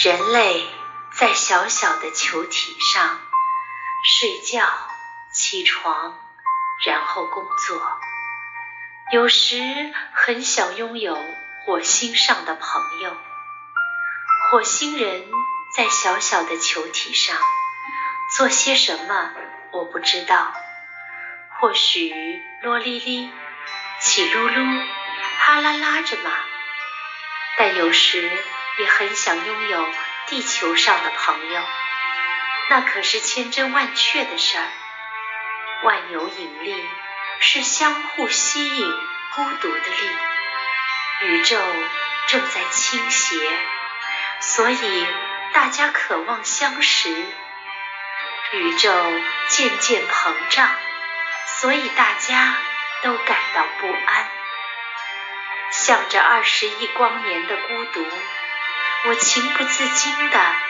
人类在小小的球体上睡觉、起床，然后工作。有时很想拥有火星上的朋友。火星人在小小的球体上做些什么？我不知道。或许啰哩哩、起噜噜、哈啦啦着嘛。但有时也很想拥有地球上的朋友，那可是千真万确的事儿。万有引力是相互吸引孤独的力，宇宙正在倾斜，所以大家渴望相识。宇宙渐渐膨胀，所以大家都感到不安。向着二十亿光年的孤独，我情不自禁的